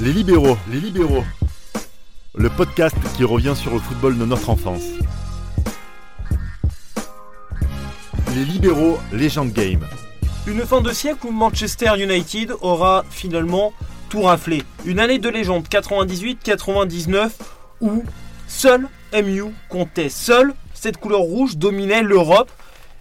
Les libéraux, les libéraux. Le podcast qui revient sur le football de notre enfance. Les libéraux, légende game. Une fin de siècle où Manchester United aura finalement tout raflé. Une année de légende 98-99 où seul MU comptait. Seul cette couleur rouge dominait l'Europe.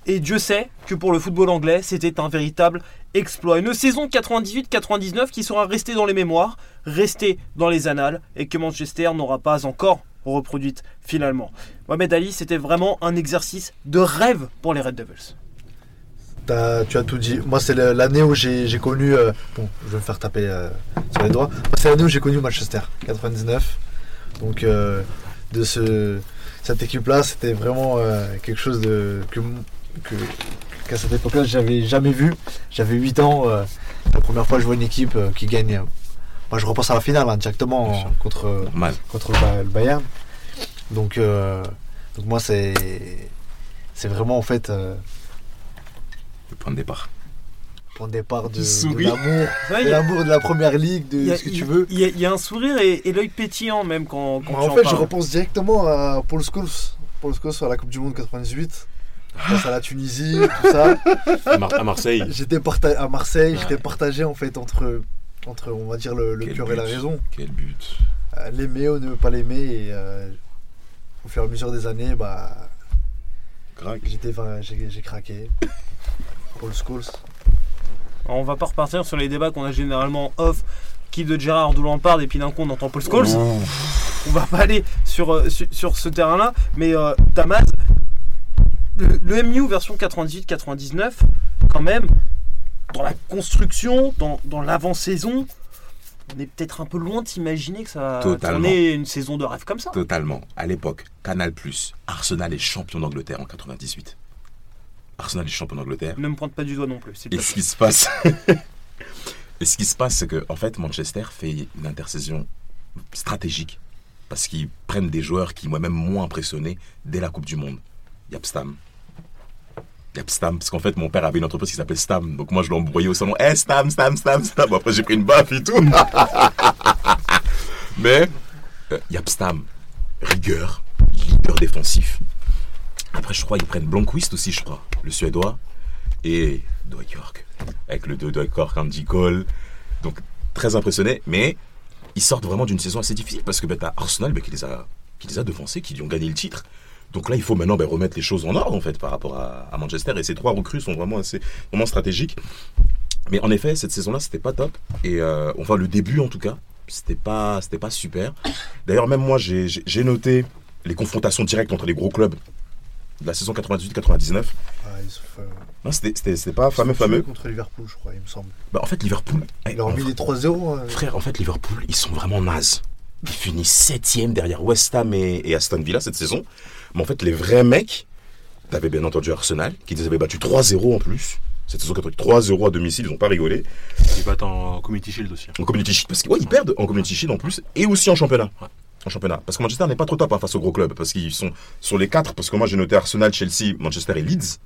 Et Dieu sait que pour le football anglais, c'était un véritable exploit. Une saison 98-99 qui sera restée dans les mémoires, restée dans les annales et que Manchester n'aura pas encore reproduite finalement. Mohamed Ali, c'était vraiment un exercice de rêve pour les Red Devils. Tu as tout dit. Moi, c'est l'année où j'ai connu. euh, bon, je vais me faire taper euh, sur les doigts. C'est l'année où j'ai connu Manchester, 99. Donc, euh, de ce, cette équipe-là, c'était vraiment quelque chose que que- qu'à cette époque-là, j'avais jamais vu. J'avais 8 ans. la première fois je vois une équipe qui gagne. Moi, je repense à la finale hein, directement contre Normal. contre le, Ba- le Bayern. Donc, euh, donc moi, c'est c'est vraiment en fait. euh, Le point de départ. point de départ de, de l'amour, Ouais, de l'amour de la première ligue, de il y a- ce que il- tu veux. Il y, a- il y a un sourire et, et l'œil pétillant même quand, quand tu en en fait, je repense directement à Paul Scholes. Paul Scholes sur la Coupe du Monde 98. Face à la Tunisie, tout ça. À, Mar- à Marseille. J'étais parta- à Marseille, Ouais. j'étais partagé en fait entre, entre on va dire, le, le cœur et la raison. Quel but. Euh, L'aimer ou ne pas l'aimer. Et euh, au fur et à mesure des années, bah, Crac. j'étais, enfin, j'ai craqué. Paul Scholes. Alors, on va pas repartir sur les débats qu'on a généralement en off. Qui de Gérard d'où l'on parle et puis d'un coup on entend Paul Scholes. On va pas aller sur, euh, sur, sur ce terrain-là. Mais euh, Damas, le, le MU version 98-99, quand même, dans la construction, dans, dans l'avant-saison, on est peut-être un peu loin de s'imaginer que ça tourner une saison de rêve comme ça. Totalement. À l'époque, Canal+, Arsenal est champion d'Angleterre en 98. Arsenal est champion d'Angleterre. Ne me pointe pas du doigt non plus. Et ce qui se passe, et ce qui se passe, c'est que en fait, Manchester fait une intersaison stratégique parce qu'ils prennent des joueurs qui m'ont même moins impressionné dès la Coupe du Monde. Yapstam. Yapstam, parce qu'en fait, mon père avait une entreprise qui s'appelait Stam, donc moi je l'ai embrouillé au salon. Eh, Stam, Stam, Stam, Stam. Bon, après, j'ai pris une baffe et tout. Mais, euh, Yapstam, rigueur, leader défensif. Après, je crois qu'ils prennent Blomqvist aussi, je crois, le Suédois et Dwight York avec le Dwight York, Andy Cole. Donc très impressionné, mais ils sortent vraiment d'une saison assez difficile parce que ben, t'as Arsenal ben, qui, les a, qui les a devancés, qui lui ont gagné le titre. Donc là, il faut maintenant ben, remettre les choses en ordre en fait par rapport à, à Manchester et ces trois recrues sont vraiment assez vraiment stratégiques. Mais en effet, cette saison-là, c'était pas top et euh, enfin le début en tout cas, c'était pas c'était pas super. D'ailleurs, même moi, j'ai noté les confrontations directes entre les gros clubs de la saison 98-99. Ah, c'était- c'était c'était pas fameux fameux. contre Liverpool, je crois, il me semble. Bah, en fait, Liverpool. eh, Ils leur ont en mis vrai- les 3-0. hein. Frère, en fait, Liverpool, ils sont vraiment nazes. Ils finissent septième derrière West Ham et, et Aston Villa cette saison. Mais en fait, les vrais mecs, t'avais bien entendu Arsenal, qui les avait battus 3-0 en plus. Cette saison 3-0 à domicile, ils ont pas rigolé. Ils battent en Community Shield aussi. En Community Shield, parce qu'ils ouais, ils perdent en Community Shield en plus, et aussi en championnat. Ouais. En championnat. Parce que Manchester n'est pas trop top hein, face aux gros clubs, parce qu'ils sont sur les quatre, parce que moi j'ai noté Arsenal, Chelsea, Manchester et Leeds.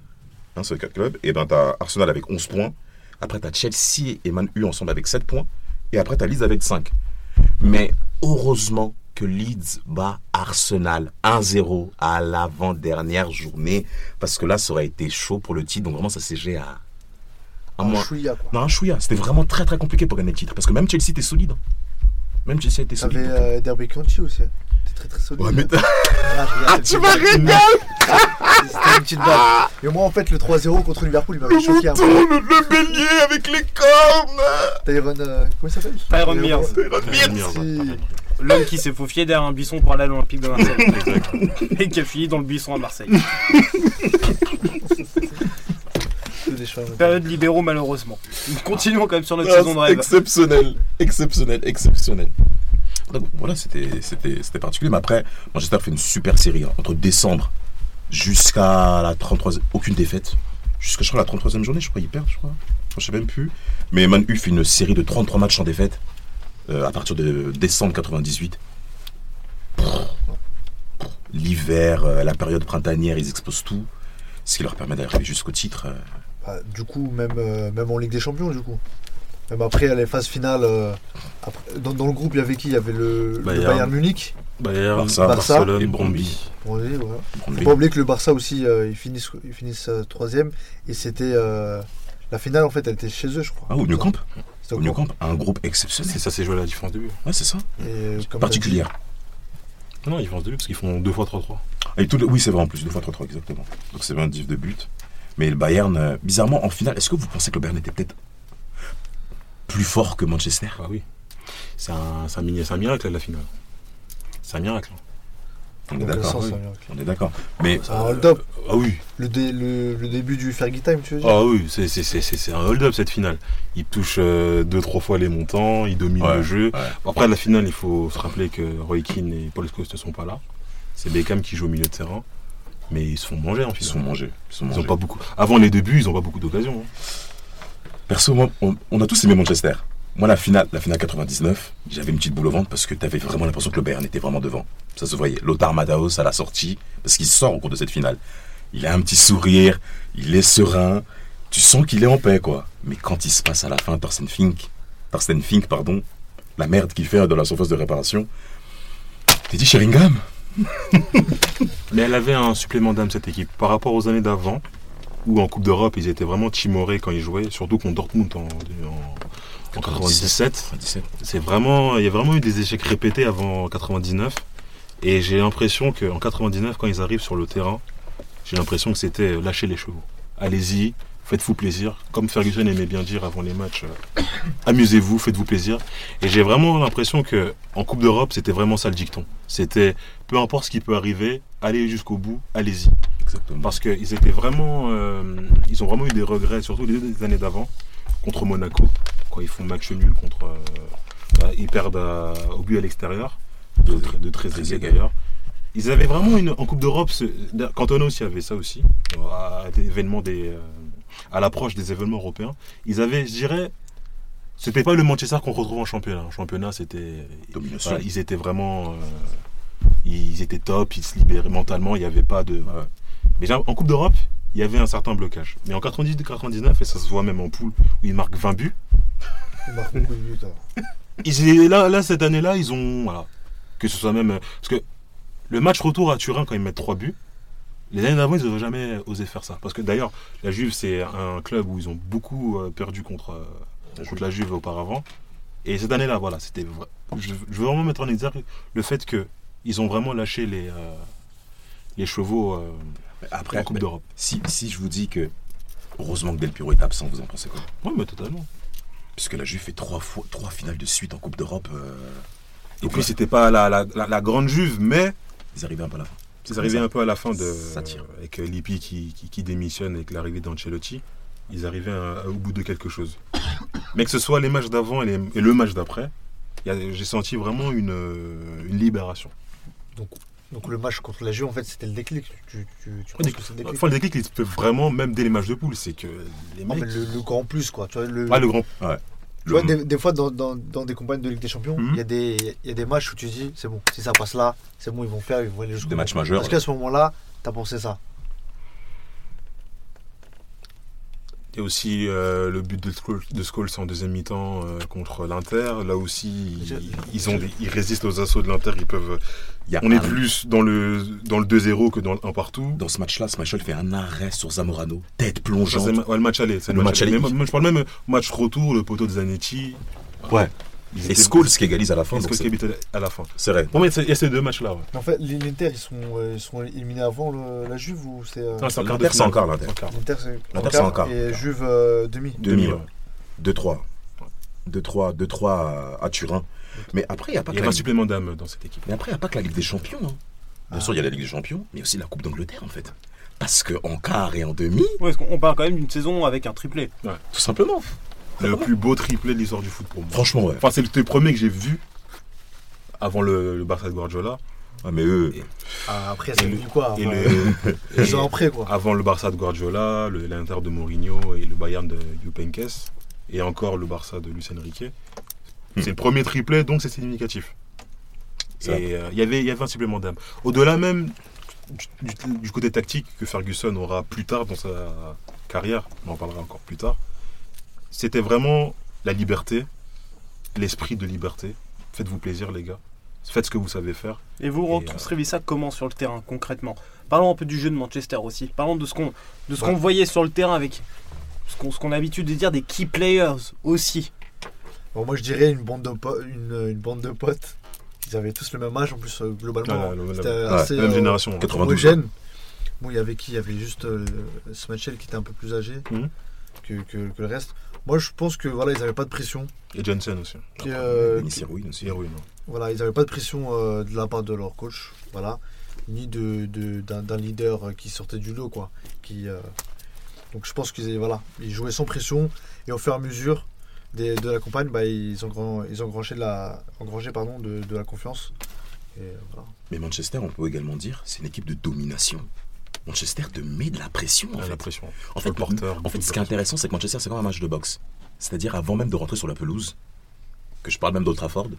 Hein, c'est les quatre clubs. Et ben t'as Arsenal avec 11 points. Après t'as Chelsea et Man U ensemble avec 7 points. Et après t'as Leeds avec 5. Mais heureusement que Leeds bat Arsenal 1-0 à l'avant-dernière journée, parce que là ça aurait été chaud pour le titre. Donc vraiment ça s'est géré à un Un mois. chouïa, quoi. Non, un chouïa. C'était vraiment très très compliqué pour gagner le titre. Parce que même Chelsea était solide. hein. Même Chelsea était T'avais solide. euh, Derby County aussi. T'es très très solide. Ouais, mais t'as- Ah, regarde, tu m'as régalé C'était une petite balle. Et moi, en fait, le 3-0 contre Liverpool, il m'avait choqué un peu. le, le bélier avec les cornes Tyron. euh, comment il s'appelle? Tyron Mears. Tyron Mears. L'homme qui s'est faufié derrière un buisson pour aller à l'Olympique de Marseille. et qui a fini dans le buisson à Marseille. Période libéraux malheureusement. Nous continuons quand même sur notre Ah, saison de rêve. Exceptionnel, exceptionnel, exceptionnel. Donc voilà, c'était c'était- c'était particulier. Mais après, Manchester fait une super série. hein. Entre décembre jusqu'à la 33e, aucune défaite. Jusqu'à je crois, la 33e journée, je crois, ils perdent, je crois. Je sais même plus. Mais Man U fait une série de 33 matchs sans défaite à partir de décembre 98. L'hiver, euh, la période printanière, ils explosent tout. Ce qui leur permet d'arriver jusqu'au titre. euh. Bah, du coup, même, euh, même en Ligue des Champions, du coup. Même après les phases finales, euh, Après, dans, dans le groupe, il y avait qui? Il y avait le, le Bayern. Munich. Bayern, Barça. Barcelone, Et Bromby. Bon, oui, voilà. Bromby. Faut pas oublier que le Barça aussi, euh, ils finissent, ils finissent euh, troisième. Et c'était euh, la finale en fait, elle était chez eux, je crois. Ah, au New Camp, un groupe exceptionnel. C'est ça, c'est joué à la différence de but. Ouais, c'est ça. Et, comme Particulière. Non, non, différence de but parce qu'ils font deux fois 3-3. Et tout le- Oui, c'est vrai en plus, deux fois 3-3 exactement. Donc c'est 20 diff de but. Mais le Bayern, euh, bizarrement, en finale, est-ce que vous pensez que le Bayern était peut-être plus fort que Manchester? Bah oui. C'est un, un, un miracle, la finale. C'est un miracle. hein. On est d'accord. oui. On est d'accord. Mais C'est un hold-up. Ah oui. Le, dé- le, le début du Fergie Time, tu veux dire? Ah oui, c'est- c'est c'est- c'est- c'est un hold-up cette finale. Il touche euh, deux, trois fois les montants, il domine Ouais, le jeu. ouais. Bon, Après, la finale, il faut se rappeler que Roy Keane et Paul Scholes ne sont pas là. C'est Beckham qui joue au milieu de terrain. Mais ils se font manger en ils sont mangés. Ils sont Ils mangés. ont pas beaucoup. Avant les débuts, ils n'ont pas beaucoup d'occasions. hein. Perso, moi, on, on a tous aimé Manchester. Moi, la finale, la finale 99, j'avais une petite boule au ventre parce que t'avais vraiment l'impression que le Bayern était vraiment devant. Ça se voyait. Lothar Madaos à la sortie, parce qu'il sort au cours de cette finale. Il a un petit sourire, il est serein. Tu sens qu'il est en paix, quoi. Mais quand il se passe à la fin, Thorsten Fink, Thorsten Fink, pardon, la merde qu'il fait dans la surface de réparation, t'es dit Sheringham? Mais elle avait un supplément d'âme, cette équipe. Par rapport aux années d'avant, où en Coupe d'Europe, ils étaient vraiment timorés quand ils jouaient, surtout contre Dortmund en, en, en 97. 97. C'est vraiment, il y a vraiment eu des échecs répétés avant 99. Et j'ai l'impression qu'en 99, quand ils arrivent sur le terrain, j'ai l'impression que c'était euh, lâcher les chevaux. Allez-y, faites-vous plaisir. Comme Ferguson aimait bien dire avant les matchs, euh, amusez-vous, faites-vous plaisir. Et j'ai vraiment l'impression que en Coupe d'Europe, c'était vraiment ça le dicton. C'était peu importe ce qui peut arriver, allez jusqu'au bout, allez-y. Exactement. Parce qu'ils étaient vraiment. euh, ils ont vraiment eu des regrets, surtout les deux années d'avant, contre Monaco, quand ils font match nul contre. euh, bah, ils perdent à- au but à l'extérieur, de, de très Trezeguet. d'ailleurs. Ils avaient vraiment une. En Coupe d'Europe, Cantona aussi avait ça aussi, à, l'événement des, euh, à l'approche des événements européens. Ils avaient, je dirais. C'était pas le Manchester qu'on retrouve en championnat. En championnat, c'était. Domination. voilà, ils étaient vraiment. euh, ils étaient top, ils se libéraient mentalement, il n'y avait pas de. Ouais. Mais déjà, en Coupe d'Europe, il y avait un certain blocage. Mais en 98-99, et ça se voit même en poule, où ils marquent 20 buts, Il marque beaucoup de buts, hein. ils, là, là, cette année-là, ils ont. Voilà. Que ce soit même. euh, Parce que le match retour à Turin, quand ils mettent 3 buts, les années d'avant, ils n'auraient jamais osé faire ça. Parce que d'ailleurs, la Juve, c'est un club où ils ont beaucoup euh, perdu contre, euh, contre la Juve auparavant. Et cette année-là, voilà, c'était. vrai- Je, je veux vraiment mettre en exergue le fait que ils ont vraiment lâché les, euh, les chevaux euh, Après, en Coupe d'Europe. si, si je vous dis que heureusement que Del Piro est absent, vous en pensez quoi? Oui, mais totalement. Puisque la Juve fait trois, fois, trois finales de suite en Coupe d'Europe. euh, Et donc puis là, c'était pas la, la, la- la grande Juve, mais ils arrivaient un peu à la fin. ils arrivaient un peu à la fin de Ça tire. avec euh, Lippi qui, qui, qui démissionne avec l'arrivée d'Ancelotti. Ils arrivaient à- au bout de quelque chose. Mais que ce soit les matchs d'avant et, les- et le match d'après, il y a- j'ai senti vraiment une, euh, une libération. Donc le match contre la Juve, en fait, c'était le déclic. Tu, tu, tu penses que c'est le déclic Enfin, le déclic, il se fait vraiment même dès les matchs de poule, c'est que les Non, mecs. mais le, le grand plus, quoi. Tu vois, le, Ouais, le grand. tu vois, des, des fois, dans, dans, dans des campagnes de Ligue des Champions, il Mhm. y, a des- il y a des matchs où tu dis, c'est bon, si ça passe là, c'est bon, ils vont faire, ils vont aller jusqu'au Des matchs majeurs. Est-ce qu'à ce moment-là, t'as pensé ça Et aussi euh, le but de Scholes, de Scholes en deuxième mi-temps euh, contre l'Inter. Là aussi, Je- ils, ils ont des- ils résistent aux assauts de l'Inter. Ils peuvent. Il y a On est plus dans le dans le 2-0 que dans le 1 partout. Dans ce match-là, Smashel fait un arrêt sur Zamorano, tête plongeante. ouais, le match aller. Le match aller. Mais je parle même match retour, le poteau de Zanetti. Ouais. Ils Et Scholes qui égalise à la fin. Scholes c'est- qui habite à la fin. C'est vrai. Pour moi, il y a ces deux matchs-là. ouais. En fait, l'Inter, ils sont, euh, ils sont éliminés avant le- la Juve ou c'est. euh, Non, c'est L'Inter, c'est encore l'Inter. En quart. L'Inter, c'est L'Inter, c'est en quart. Et Juve, euh, demi. Demi, Demi, ouais. 2-3. 2-3 2-3 à, à Turin. Mais après, il n'y a pas Il que y la avait un Ligue... supplément d'âme dans cette équipe. Mais après, il n'y a pas que la Ligue des Champions. hein. Bien Ah. sûr, il y a la Ligue des Champions, mais aussi la Coupe d'Angleterre, en fait. Parce qu'en quart et en demi, Ouais, parce qu'on on parle quand même d'une saison avec un triplé. tout simplement. Le plus beau triplé de l'histoire du foot pour moi. Franchement, ouais. Enfin, c'est le, premier que j'ai vu avant le, le Barça de Guardiola. Ah, mais eux, Ah, après, c'est venu quoi Et enfin, le, Deux ans après, quoi. avant le Barça de Guardiola, l'Inter de Mourinho et le Bayern de Jupenkes, et encore le Barça de Luis Enrique. C'est le premier triplé, donc c'est significatif. Et euh, il y avait- il y avait un supplément d'âme. Au-delà même du, du- du côté tactique que Ferguson aura plus tard dans sa carrière, on en parlera encore plus tard, c'était vraiment la liberté l'esprit de liberté. Faites-vous plaisir, les gars. Faites ce que vous savez faire. Et vous Et, euh, retranscrivez ça comment sur le terrain, concrètement? Parlons un peu du jeu de Manchester aussi. Parlons de ce qu'on de ce qu'on voyait sur le terrain avec ce qu'on ce qu'on a l'habitude de dire des key players aussi. Bon, moi je dirais une bande de, po- une, une bande de potes. Ils avaient tous le même âge en plus, euh, globalement. Ah, le- C'était le- assez Même euh, génération. hein. 92. homogène. Bon, il y avait qui? Il y avait juste euh, Smatchel qui était un peu plus âgé Mhm. que, que- que le reste. Moi je pense que voilà, ils n'avaient pas de pression. Et Jensen aussi. Euh, aussi. Hein. Voilà, ils n'avaient pas de pression euh, de la part de leur coach, voilà, ni de de- d'un d'un leader euh, qui sortait du lot, quoi. Qui, euh, donc je pense qu'ils voilà, ils jouaient sans pression et au fur et à mesure des- de la campagne, bah, ils ont grand- ils ont engrangé de la engrangé pardon de, de la confiance. Et euh, voilà. Mais Manchester, on peut également dire, c'est une équipe de domination. Manchester te met de la pression, en Ouais, fait. la pression. En fait, porteur, en fait, ce qui est intéressant, c'est que Manchester, c'est comme un match de boxe. C'est-à-dire, avant même de rentrer sur la pelouse, que je parle même d'Old Trafford,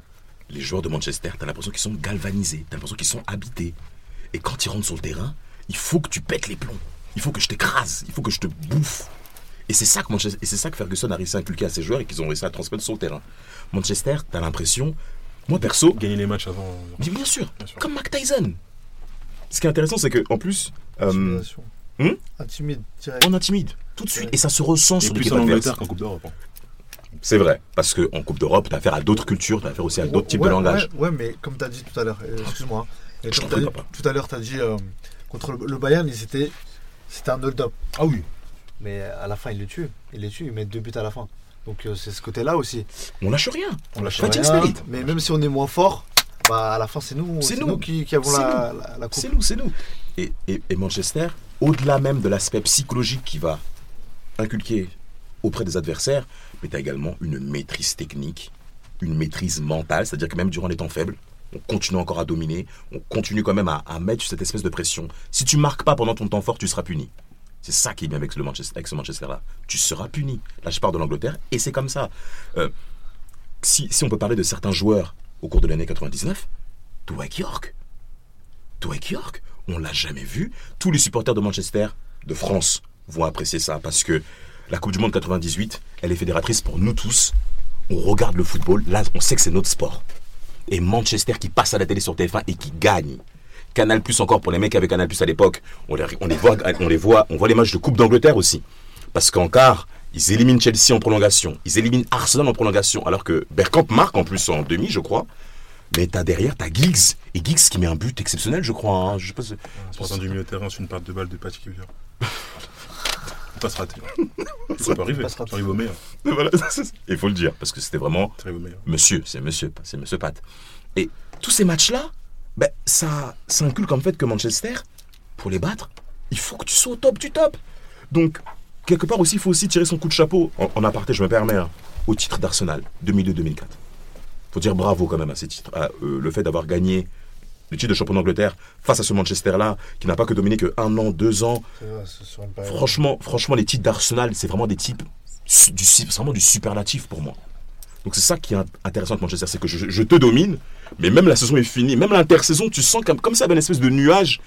les joueurs de Manchester, t'as l'impression qu'ils sont galvanisés, t'as l'impression qu'ils sont habités. Et quand ils rentrent sur le terrain, il faut que tu pètes les plombs. Il faut que je t'écrase, il faut que je te bouffe. Et c'est ça que Manchester, et c'est ça que Ferguson a réussi à inculquer à ses joueurs et qu'ils ont réussi à transmettre sur le terrain. Manchester, t'as l'impression, moi perso, Gagner les matchs avant. mais bien sûr, Bien sûr. comme Mac Tyson. Ce qui est intéressant, c'est que en plus, euh, Intimidation. hmm Intimide direct. on intimide tout de suite et ça se ressent Et sur plus en. Angleterre qu'en Coupe d'Europe. hein. C'est vrai, parce qu'en Coupe d'Europe, t'as affaire à d'autres cultures, t'as affaire aussi à d'autres types Ouais, de langage. Ouais, ouais, mais comme tu as dit tout à l'heure, euh, excuse-moi. hein, tout à l'heure, tu as dit euh, contre le, le Bayern, ils étaient, c'était un hold-up. Ah oui. Mais à la fin, ils le tuent. Ils les tuent, ils mettent deux buts à la fin. Donc euh, c'est ce côté-là aussi. On lâche rien. On lâche Fighting rien, spirit. Mais même si on est moins fort, bah, à la fin, c'est nous, C'est c'est nous. nous. qui, qui avons C'est la, la, la coupe. C'est nous, c'est nous. Et, et- et Manchester, au-delà même de l'aspect psychologique qui va inculquer auprès des adversaires, mais t'as également une maîtrise technique, une maîtrise mentale, c'est-à-dire que même durant les temps faibles, on continue encore à dominer, on continue quand même à, à mettre cette espèce de pression. Si tu marques pas pendant ton temps fort, tu seras puni. C'est ça qui est bien avec, le Manchester, avec ce Manchester-là. Tu seras puni. Là, je pars de l'Angleterre et c'est comme ça. Euh, si, si on peut parler de certains joueurs au cours de l'année 99, Dwight York. Dwight York, on l'a jamais vu. Tous les supporters de Manchester, de France, vont apprécier ça parce que la Coupe du Monde 98, elle est fédératrice pour nous tous. On regarde le football, là, on sait que c'est notre sport. Et Manchester qui passe à la télé sur TF1 et qui gagne. Canal Plus encore pour les mecs avec Canal Plus à l'époque. On les, voit, on les voit, on voit les matchs de Coupe d'Angleterre aussi. Parce qu'en quart, ils éliminent Chelsea en prolongation. Ils éliminent Arsenal en prolongation. Alors que Bergkamp marque en plus en demi, je crois. Mais t'as derrière, t'as Giggs. Et Giggs qui met un but exceptionnel, je crois. hein. Je sais pas si- Sortant du milieu de terrain sur une patte de balle de Patrick Vieira. Faut pas se rater. Ça peut arriver. Ça arrive au meilleur. Voilà, il faut le dire. Parce que c'était vraiment monsieur, c'est monsieur, c'est monsieur Pat. Et tous ces matchs-là, ben, ça, ça inculque en fait que Manchester, pour les battre, il faut que tu sois au top du top. Donc, quelque part aussi, il faut aussi tirer son coup de chapeau, en, en aparté, je me permets, hein, au titre d'Arsenal, 2002-2004. faut dire bravo quand même à ces titres. à, euh, le fait d'avoir gagné le titre de champion d'Angleterre face à ce Manchester-là, qui n'a pas que dominé que un an, deux ans, vrai. Franchement, franchement, les titres d'Arsenal, c'est vraiment des types du, vraiment du superlatif pour moi. Donc c'est ça qui est int- intéressant avec Manchester, c'est que je, je te domine, mais même la saison est finie, même l'intersaison, tu sens comme, comme ça, une espèce de nuage,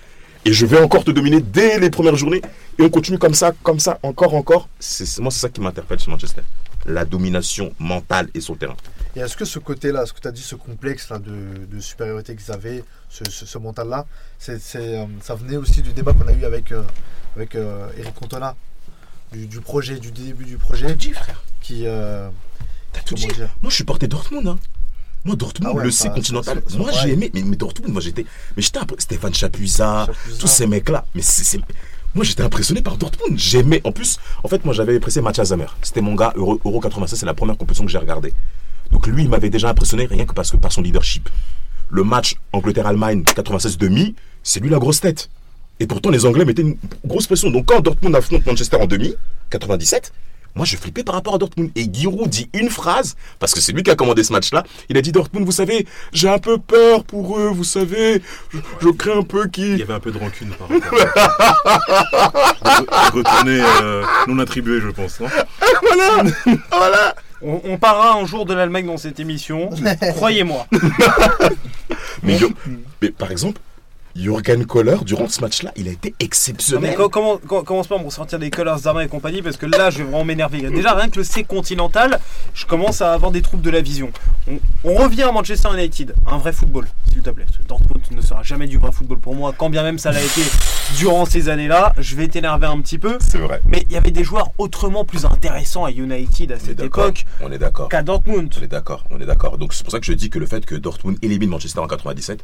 et je vais encore te dominer dès les premières journées, et on continue comme ça, comme ça, encore, encore. C'est moi, c'est ça qui m'interpelle sur Manchester. La domination mentale et sur le terrain. Et est-ce que ce côté-là, ce que tu as dit, ce complexe-là de, de supériorité qu'ils avaient, ce, ce- ce mental-là, c'est, c'est, euh, ça venait aussi du débat qu'on a eu avec, euh, avec euh, Eric Cantona, du, du projet, du début du projet, dis, frère. qui. euh, T'as tout dit. dire Moi, je suis porté Dortmund. Hein. Moi, Dortmund, Ah ouais, le C continental. ça- ça- moi, j'ai aimé. Mais, mais Dortmund, moi, j'étais. Mais j'étais peu. Stéphane Chapuisat, tous ces mecs-là. Mais c'est. c'est- Moi, j'étais impressionné par Dortmund. J'aimais. En plus, en fait, moi, j'avais apprécié Mathias Zamer. C'était mon gars, Euro, Euro 96, c'est la première compétition que j'ai regardée. Donc, lui, il m'avait déjà impressionné rien que parce que par son leadership. Le match Angleterre-Allemagne 96 demi, c'est lui la grosse tête. Et pourtant, les Anglais mettaient une grosse pression. Donc, quand Dortmund affronte Manchester en demi, 97, moi, je flippais par rapport à Dortmund. Et Giroud dit une phrase, parce que c'est lui qui a commandé ce match-là. Il a dit Dortmund, vous savez, j'ai un peu peur pour eux, vous savez. Je, je crains un peu Il qu'ils. y avait un peu de rancune par rapport à Retourner euh, non attribué, je pense. Non Voilà Voilà On, on parlera un jour de l'Allemagne dans cette émission, croyez-moi. mais, mais par exemple, Jürgen Kohler, durant ce match-là, il a été Non, mais exceptionnel. co- comment, co- commence pas à me des Colors d'Arma et compagnie parce que là je vais vraiment m'énerver. Déjà rien que le C continental, je commence à avoir des troubles de la vision. On, on revient à Manchester United, un vrai football, s'il te plaît. Dortmund ne sera jamais du vrai football pour moi, quand bien même ça l'a été durant ces années-là. Je vais t'énerver un petit peu. C'est vrai. Mais il y avait des joueurs autrement plus intéressants à United à cette époque On est d'accord. qu'à Dortmund. On est d'accord, on est d'accord. Donc c'est pour ça que je dis que le fait que Dortmund élimine Manchester en 97,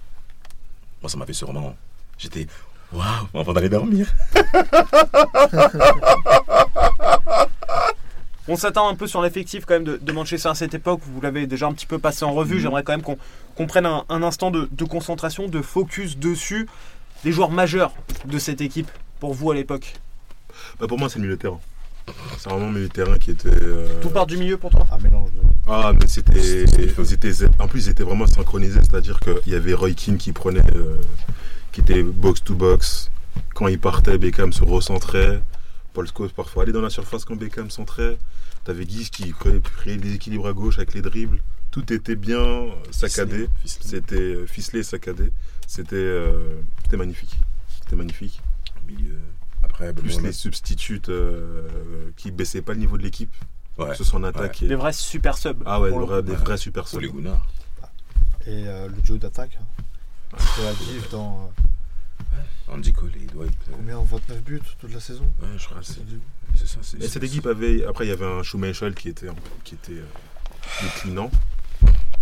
moi ça m'a fait sûrement. J'étais waouh avant d'aller dormir. On s'attend un peu sur l'effectif quand même de, de Manchester à cette époque. Vous l'avez déjà un petit peu passé en revue. Mhm. J'aimerais quand même qu'on prenne un, un instant de, de concentration, de focus dessus. Les joueurs majeurs de cette équipe pour vous à l'époque. Bah, pour moi, c'est le milieu de terrain. C'est vraiment le milieu de terrain qui était. euh, Tout part du milieu pour toi Un mélange de. Ah, mais c'était. étaient- En plus, ils étaient vraiment synchronisés, c'est-à-dire qu'il y avait Roy Keane qui prenait. euh, qui était box to box. Quand il partait, Beckham se recentrait. Paul Scholes parfois allait dans la surface quand Beckham centrait. T'avais Guise qui prenait prenait les équilibres à gauche avec les dribbles. Tout était bien saccadé. C'était euh, ficelé, saccadé. C'était euh, c'était magnifique. C'était magnifique. Milieu. Après, Plus les substituts euh, qui baissaient pas le niveau de l'équipe. Ouais. Ce soit en attaque. et- Des vrais super subs. Ah ouais, des vrais, super subs. les Gounards. Et euh, le duo d'attaque. Hein. Créatif dans euh, Andy Cole et Dwight. euh, combien 29 buts toute la saison? Ouais, je crois que c'est ça. c'est- Et cette équipe avait. Après, il y avait un Schumacher qui était, qui était euh, déclinant.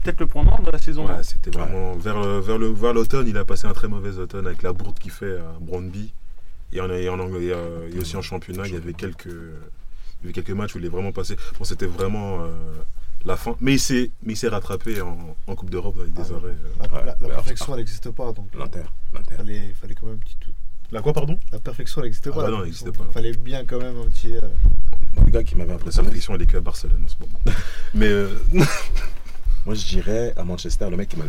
Peut-être le point noir de la saison. Ouais, c'était vraiment. Vers le- vers le- vers l'automne, il a passé un très mauvais automne avec la bourde qu'il fait à Brondby. Et en, et en Anglais, euh, et aussi en championnat, il y avait quelques, il y avait quelques matchs où il est vraiment passé. Bon, c'était vraiment euh, la fin. Mais il s'est mais il s'est rattrapé en, en Coupe d'Europe avec des Ah, arrêts. euh. La, Ouais, la- la ouais, perfection, elle n'existe pas. Donc, euh, L'Inter. L'Inter. fallait, fallait quand même un petit tout. La quoi, pardon? La perfection, elle n'existait Ah pas. bah la non, elle perfection. n'existait pas. Fallait bien quand même un petit. euh, Le gars qui m'avait La impressionné. perfection, elle est qu'à Barcelone en ce moment. Mais euh, Moi, je dirais à Manchester, le mec qui m'a.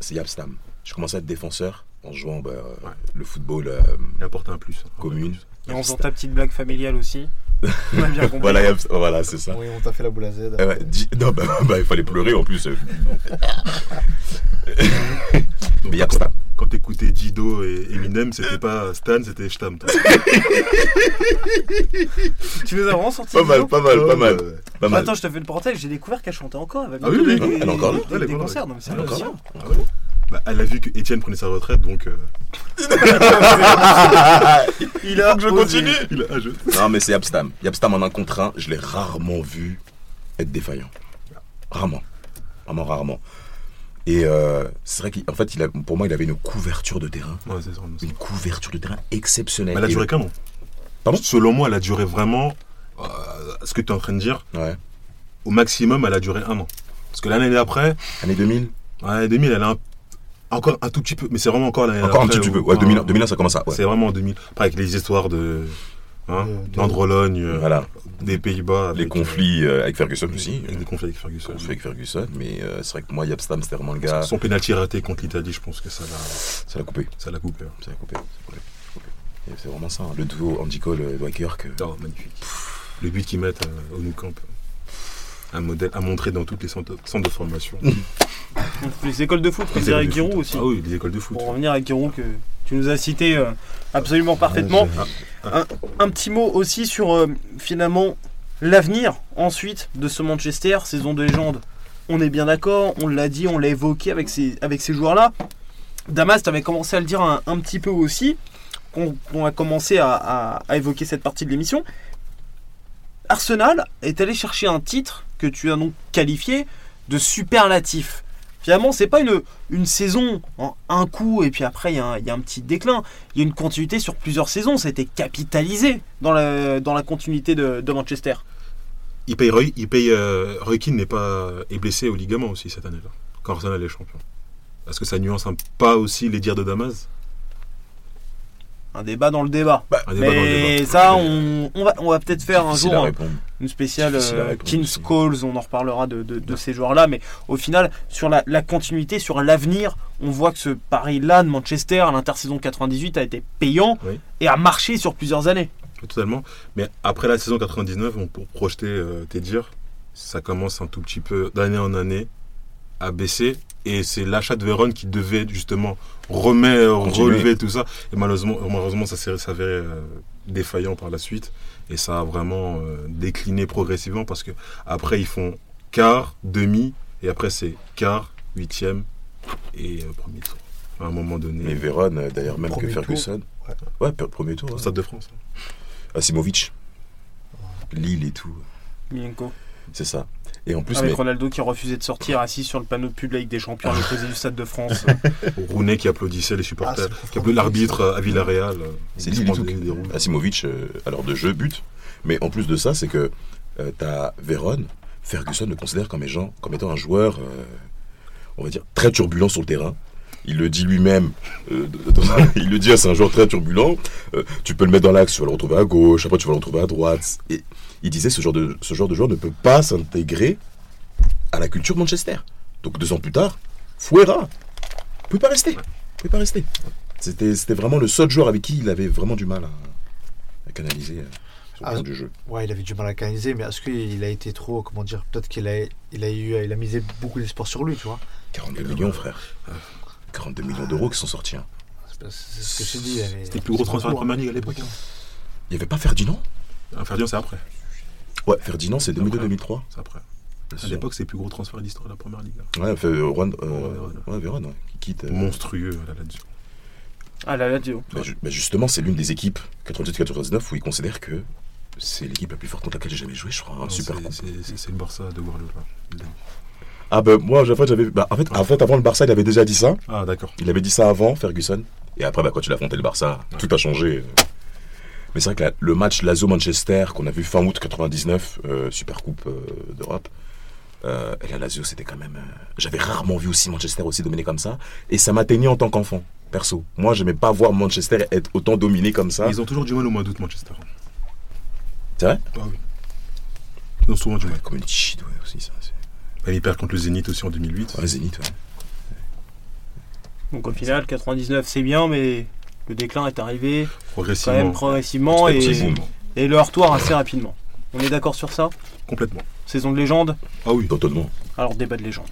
C'est Yapstam. Je commençais à être défenseur en jouant bah, Ouais. le football euh, il apporte un plus. commune. Et en faisant ta petite blague familiale aussi. On a bien compris. Voilà, voilà c'est ça. Oui, on t'a fait la boule à Z. Eh non, bah, bah, il fallait pleurer en plus. euh. Donc, Mais Yapstam. Quand t'écoutais Dido et Eminem, c'était pas Stan, c'était Stam. Tu nous as vraiment sorti Pas mal, pas mal, pas mal. Pas. Attends, je te fais le portail, j'ai découvert qu'elle chantait encore. Elle Ah oui, oui, des- elle est encore là. des- Elle est Des encore là. concerts, donc c'est Ah. Bah, elle a vu que Etienne prenait sa retraite, donc euh, Il a que je continue. il a ah, je- Non, mais c'est Yapstam. Yapstam en un contre un, je l'ai rarement vu être défaillant. Rarement. Vraiment rarement. Et euh, c'est vrai qu'en fait, il a, pour moi, il avait une couverture de terrain. Ouais, c'est ça. c'est ça. Une couverture de terrain exceptionnelle. Mais elle a Et- duré qu'un an. Pardon? Selon moi, elle a duré vraiment. euh, ce que tu es en train de dire, Ouais. au maximum, elle a duré un an. Parce que l'année d'après, Année 2000 ouais, 2000, elle a un- encore un tout petit peu, mais c'est vraiment encore l'année Encore un petit peu. Ouais, 2000, euh, 2001, ça commence à. Ouais. C'est vraiment en 2000. Après, avec les histoires de. Hein, d'Andrologne, euh, Voilà. des Pays-Bas. Les avec, conflits euh, avec Ferguson euh, aussi. Des conflits avec Ferguson. Conflits avec Ferguson. Mais euh, c'est vrai que moi, Yapstam, c'était vraiment le gars. Son pénalty raté contre l'Italie, je pense que ça l'a, Ça l'a coupé. ça l'a coupé. Ça l'a coupé. C'est vraiment ça. hein. Le duo Andy Cole, euh, Dwight Kirk. euh, Oh, magnifique. Le but qu'ils mettent euh, au Nou Camp, euh, un modèle à montrer dans toutes les centres, centres de formation. Les écoles de foot, Les comme de Giroud foot. aussi. Ah oui, les écoles de foot. Pour revenir avec Giroud, que tu nous as cité euh, absolument parfaitement. Un, un petit mot aussi sur euh, finalement l'avenir ensuite de ce Manchester, saison de légende. On est bien d'accord, on l'a dit, on l'a évoqué avec ces, avec ces joueurs-là. Damas, tu avais commencé à le dire un, un petit peu aussi, qu'on on a commencé à, à- à évoquer cette partie de l'émission. Arsenal est allé chercher un titre que tu as donc qualifié de superlatif. Finalement, c'est pas une, une saison en un coup et puis après il y, a un- il y a un petit déclin. Il y a une continuité sur plusieurs saisons. C'était capitalisé dans la, dans la continuité de, de Manchester. Il paye Roy, il paye euh, Roy Keane n'est pas est blessé au ligament aussi cette année-là. Quand Arsenal est champion. Est-ce que ça nuance un pas aussi les dires de Damas? Un débat dans le débat. Un débat dans le Mais débat. ça, on, on va, on va peut-être faire un jour répondre. Une spéciale euh, King's. Calls. On en reparlera de, de- de ces joueurs-là. Mais au final, sur la, la continuité, sur l'avenir, on voit que ce pari-là de Manchester à l'intersaison 98 a été payant Oui. et a marché sur plusieurs années. Totalement. Mais après la saison 99, on pour projeter euh, tes dires, ça commence un tout petit peu d'année en année à baisser. Et c'est l'achat de Véron qui devait justement remettre, Continuer. relever tout ça. Et malheureusement, malheureusement ça s'est s'avéré euh, défaillant par la suite. Et ça a vraiment euh, décliné progressivement parce que après ils font quart, demi, et après c'est quart, huitième et euh, premier tour. À un moment donné, Mais Véron, euh, d'ailleurs, même que Premier tour. Ferguson. Ouais. Premier tour. hein. Stade de France. Asimovic. Lille et tout. Milenko. C'est ça. Et en plus, Avec mais- Ronaldo qui refusait de sortir assis sur le panneau de pub avec des champions à l'opposé du Stade de France. Rooney qui applaudissait les Ah, supporters, le qui applaudit l'arbitre à Villarreal. euh, C'est. Asimovic, à l'heure de jeu, but. Mais en plus de ça, c'est que euh, t'as Véron, Ferguson le considère comme, étant, comme étant un joueur, euh, on va dire, très turbulent sur le terrain. Il le dit lui-même, euh, il le dit, c'est un joueur très turbulent. Euh, tu peux le mettre dans l'axe, tu vas le retrouver à gauche, après tu vas le retrouver à droite. Et il disait, ce genre de, ce genre de joueur ne peut pas s'intégrer à la culture Manchester. Donc deux ans plus tard, Fuera ne peut pas rester. peut pas rester. C'était c'était vraiment le seul joueur avec qui il avait vraiment du mal à, à canaliser euh, Ah, du jeu. Ouais, il avait du mal à canaliser, mais est-ce qu'il a été trop, comment dire, peut-être qu'il a, il a eu, il a misé beaucoup d'espoir sur lui, tu vois. 42 millions, frère. 42 millions d'euros qui sont sortis. hein. C'est ce que dis. mais- C'était le plus gros transfert de la Première Ligue à l'époque. hein. Il n'y avait pas Ferdinand? Ah, Ferdinand, c'est après. Ouais, Ferdinand, c'est C'est après. 2002-2003. C'est après. À l'époque, c'est le plus gros transfert de l'histoire de la Première Ligue. hein. Ouais, fait, euh, Juan- euh, Ouais, Véron. ouais, Véron, ouais, qui quitte. euh, Monstrueux à la Lazio. Ah la Lazio. bah, ju- bah, justement, c'est l'une des équipes 98-99 où il considère que c'est l'équipe la plus forte contre laquelle j'ai jamais joué, je crois. Un Non, super c'est- coupe. c'est- C'est c'est le Barça de Guardiola. Ah, bah, moi, en fait, j'avais. Bah, en, fait, en fait, avant le Barça, il avait déjà dit ça. Ah, d'accord. Il avait dit ça avant, Ferguson. Et après, bah, quand il a affronté le Barça, tout a changé. Mais c'est vrai que la- le match Lazio-Manchester qu'on a vu fin août 99, euh, Super Coupe euh, d'Europe, euh, et la Lazio, c'était quand même. euh, J'avais rarement vu aussi Manchester aussi dominé comme ça. Et ça m'atteignait en tant qu'enfant, perso. Moi, j'aimais pas voir Manchester être autant dominé comme ça. Ils ont toujours du mal au mois d'août, Manchester. C'est vrai? Ah oui. Ils ont souvent du mal. Comme une ouais, aussi, ça. Bah, Ils perdent contre le Zénith aussi en 2008. Ouais, Zénith, ouais. Donc au final, 99 c'est bien, mais le déclin est arrivé quand Progressivement. même progressivement et le retour assez rapidement. On est d'accord sur ça? Complètement. Saison de légende? Ah oui. Totalement. Alors débat de légende.